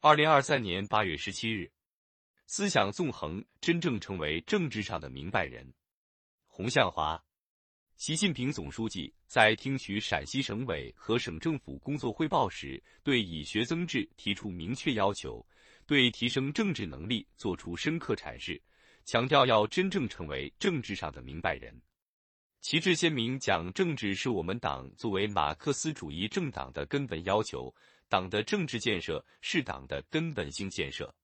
二零二三年八月十七日，思想纵横，真正成为政治上的明白人。洪向华，习近平总书记在听取陕西省委和省政府工作汇报时，对以学增智提出明确要求，对提升政治能力作出深刻阐释，强调要真正成为政治上的明白人。旗帜鲜明讲，政治是我们党作为马克思主义政党的根本要求。党的政治建设是党的根本性建设，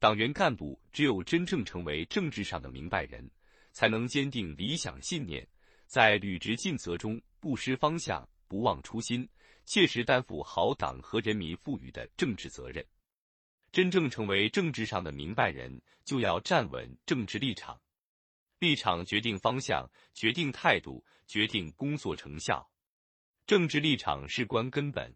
党员干部只有真正成为政治上的明白人，才能坚定理想信念，在履职尽责中不失方向、不忘初心，切实担负好党和人民赋予的政治责任。真正成为政治上的明白人，就要站稳政治立场，立场决定方向，决定态度，决定工作成效。政治立场事关根本。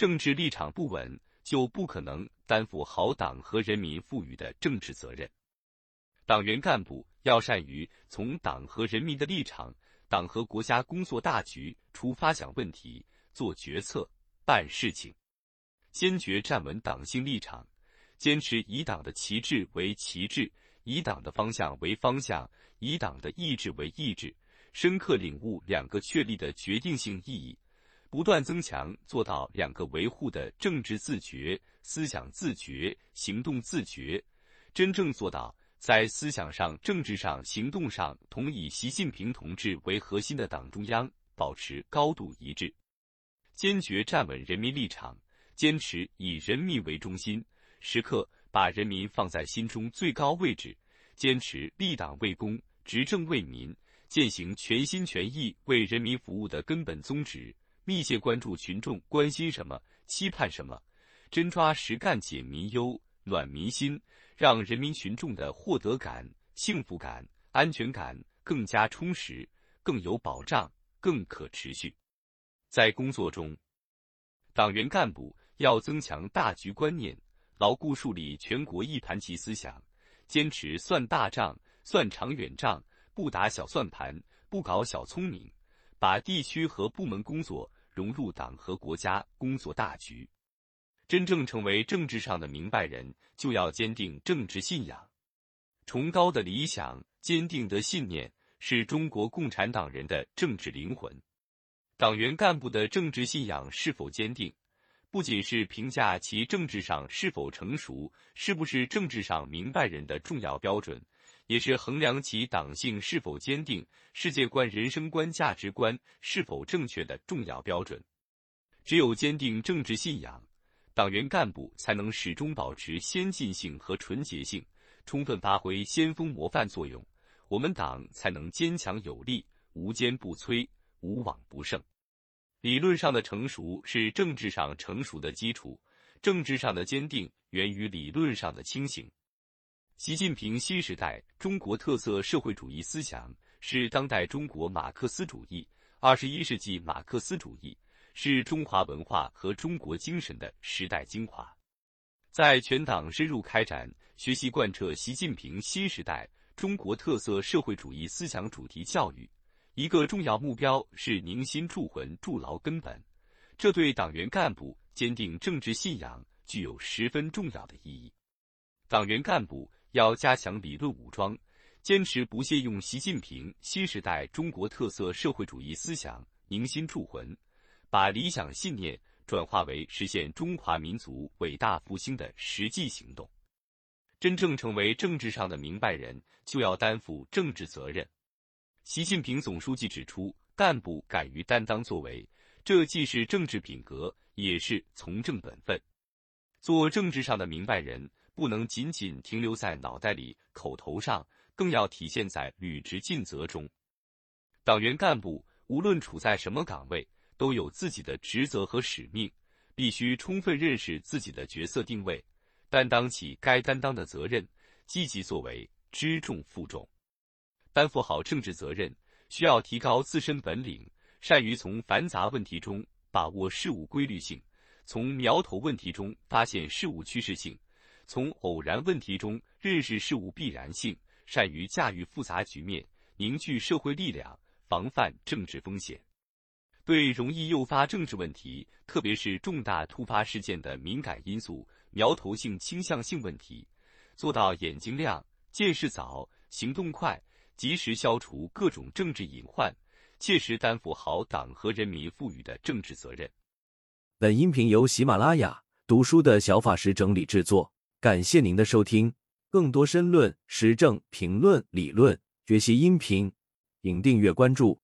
政治立场不稳，就不可能担负好党和人民赋予的政治责任。党员干部要善于从党和人民的立场、党和国家工作大局出发想问题、做决策、办事情，坚决站稳党性立场，坚持以党的旗帜为旗帜，以党的方向为方向，以党的意志为意志，深刻领悟两个确立的决定性意义。不断增强做到两个维护的政治自觉、思想自觉、行动自觉，真正做到在思想上、政治上、行动上同以习近平同志为核心的党中央保持高度一致，坚决站稳人民立场，坚持以人民为中心，时刻把人民放在心中最高位置，坚持立党为公、执政为民，践行全心全意为人民服务的根本宗旨。密切关注群众关心什么、期盼什么，真抓实干解民忧、暖民心，让人民群众的获得感、幸福感、安全感更加充实、更有保障、更可持续。在工作中，党员干部要增强大局观念，牢固树立全国一盘棋思想，坚持算大账、算长远账，不打小算盘，不搞小聪明，把地区和部门工作。融入党和国家工作大局，真正成为政治上的明白人，就要坚定政治信仰。崇高的理想、坚定的信念，是中国共产党人的政治灵魂。党员干部的政治信仰是否坚定，不仅是评价其政治上是否成熟、是不是政治上明白人的重要标准。也是衡量其党性是否坚定、世界观、人生观、价值观是否正确的重要标准。只有坚定政治信仰，党员干部才能始终保持先进性和纯洁性，充分发挥先锋模范作用。我们党才能坚强有力、无坚不摧、无往不胜。理论上的成熟是政治上成熟的基础，政治上的坚定源于理论上的清醒。习近平新时代中国特色社会主义思想是当代中国马克思主义、二十一世纪马克思主义，是中华文化和中国精神的时代精华。在全党深入开展学习贯彻习近平新时代中国特色社会主义思想主题教育，一个重要目标是凝心铸魂、筑牢根本。这对党员干部坚定政治信仰具有十分重要的意义。党员干部。要加强理论武装，坚持不懈用习近平新时代中国特色社会主义思想凝心铸魂，把理想信念转化为实现中华民族伟大复兴的实际行动。真正成为政治上的明白人，就要担负政治责任。习近平总书记指出，干部敢于担当作为，这既是政治品格，也是从政本分。做政治上的明白人。不能仅仅停留在脑袋里、口头上，更要体现在履职尽责中。党员干部无论处在什么岗位，都有自己的职责和使命，必须充分认识自己的角色定位，担当起该担当的责任，积极作为，知重负重。担负好政治责任，需要提高自身本领，善于从繁杂问题中把握事物规律性，从苗头问题中发现事物趋势性。从偶然问题中认识事物必然性，善于驾驭复杂局面，凝聚社会力量，防范政治风险。对容易诱发政治问题，特别是重大突发事件的敏感因素，苗头性、倾向性问题，做到眼睛亮、见识早、行动快，及时消除各种政治隐患，切实担负好党和人民赋予的政治责任。本音频由喜马拉雅读书的小法师整理制作，感谢您的收听。更多深论、时政评论、理论学习音频，请订阅关注。